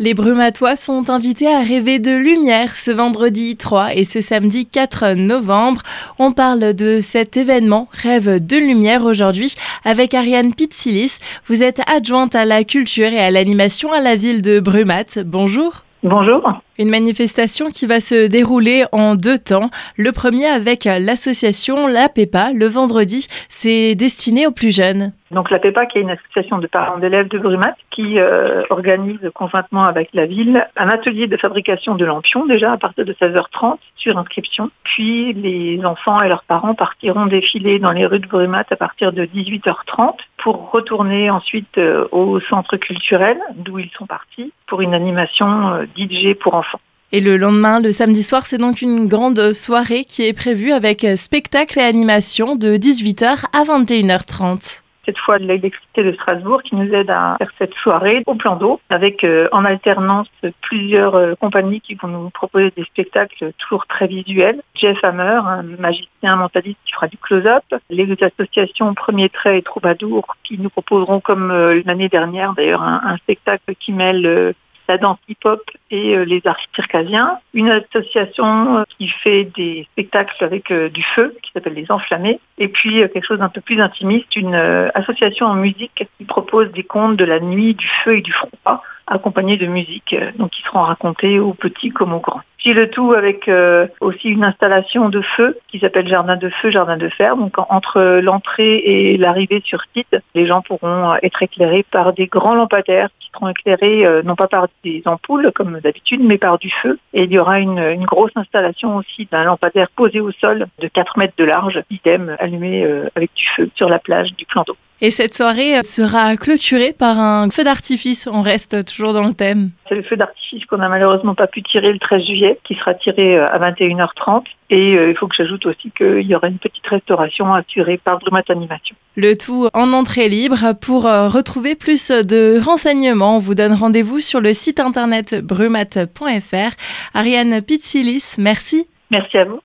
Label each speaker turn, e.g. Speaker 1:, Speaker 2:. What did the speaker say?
Speaker 1: Les Brumatois sont invités à rêver de lumière ce vendredi 3 et ce samedi 4 novembre. On parle de cet événement Rêve de lumière aujourd'hui avec Ariane Pitsilis. Vous êtes adjointe à la culture et à l'animation à la ville de Brumat. Bonjour.
Speaker 2: Bonjour.
Speaker 1: Une manifestation qui va se dérouler en deux temps. Le premier avec l'association La PEPA le vendredi. C'est destiné aux plus jeunes.
Speaker 2: Donc la PEPA qui est une association de parents d'élèves de Brumat qui euh, organise conjointement avec la ville un atelier de fabrication de lampions déjà à partir de 16h30 sur inscription. Puis les enfants et leurs parents partiront défiler dans les rues de Brumat à partir de 18h30 pour retourner ensuite euh, au centre culturel d'où ils sont partis pour une animation euh, DJ pour enfants.
Speaker 1: Et le lendemain, le samedi soir, c'est donc une grande soirée qui est prévue avec spectacle et animation de 18h à 21h30
Speaker 2: cette fois de l'électricité de Strasbourg qui nous aide à faire cette soirée au plan d'eau avec euh, en alternance plusieurs euh, compagnies qui vont nous proposer des spectacles toujours très visuels. Jeff Hammer, un magicien mentaliste qui fera du close-up, les associations Premier Trait et Troubadour qui nous proposeront comme euh, l'année dernière d'ailleurs un, spectacle qui mêle la danse hip-hop et euh, les arts circasiens. Une association euh, qui fait des spectacles avec euh, du feu, qui s'appelle Les Enflammés. Et puis quelque chose d'un peu plus intimiste, une association en musique qui propose des contes de la nuit, du feu et du froid accompagnés de musique, donc qui seront racontés aux petits comme aux grands. J'ai le tout avec aussi une installation de feu qui s'appelle Jardin de feu, Jardin de fer. Donc entre l'entrée et l'arrivée sur site, les gens pourront être éclairés par des grands lampadaires seront éclairés euh, non pas par des ampoules comme d'habitude, mais par du feu. Et il y aura une, une grosse installation aussi d'un lampadaire posé au sol de 4 mètres de large, idem allumé euh, avec du feu sur la plage du plan d'eau.
Speaker 1: Et cette soirée sera clôturée par un feu d'artifice. On reste toujours dans le thème.
Speaker 2: C'est le feu d'artifice qu'on n'a malheureusement pas pu tirer le 13 juillet, qui sera tiré euh, à 21h30. Et euh, il faut que j'ajoute aussi qu'il y aura une petite restauration assurée par Brumat Animation.
Speaker 1: Le tout en entrée libre. Pour euh, retrouver plus de renseignements, on vous donne rendez-vous sur le site internet brumat.fr. Ariane Pitsilis, merci.
Speaker 2: Merci à vous.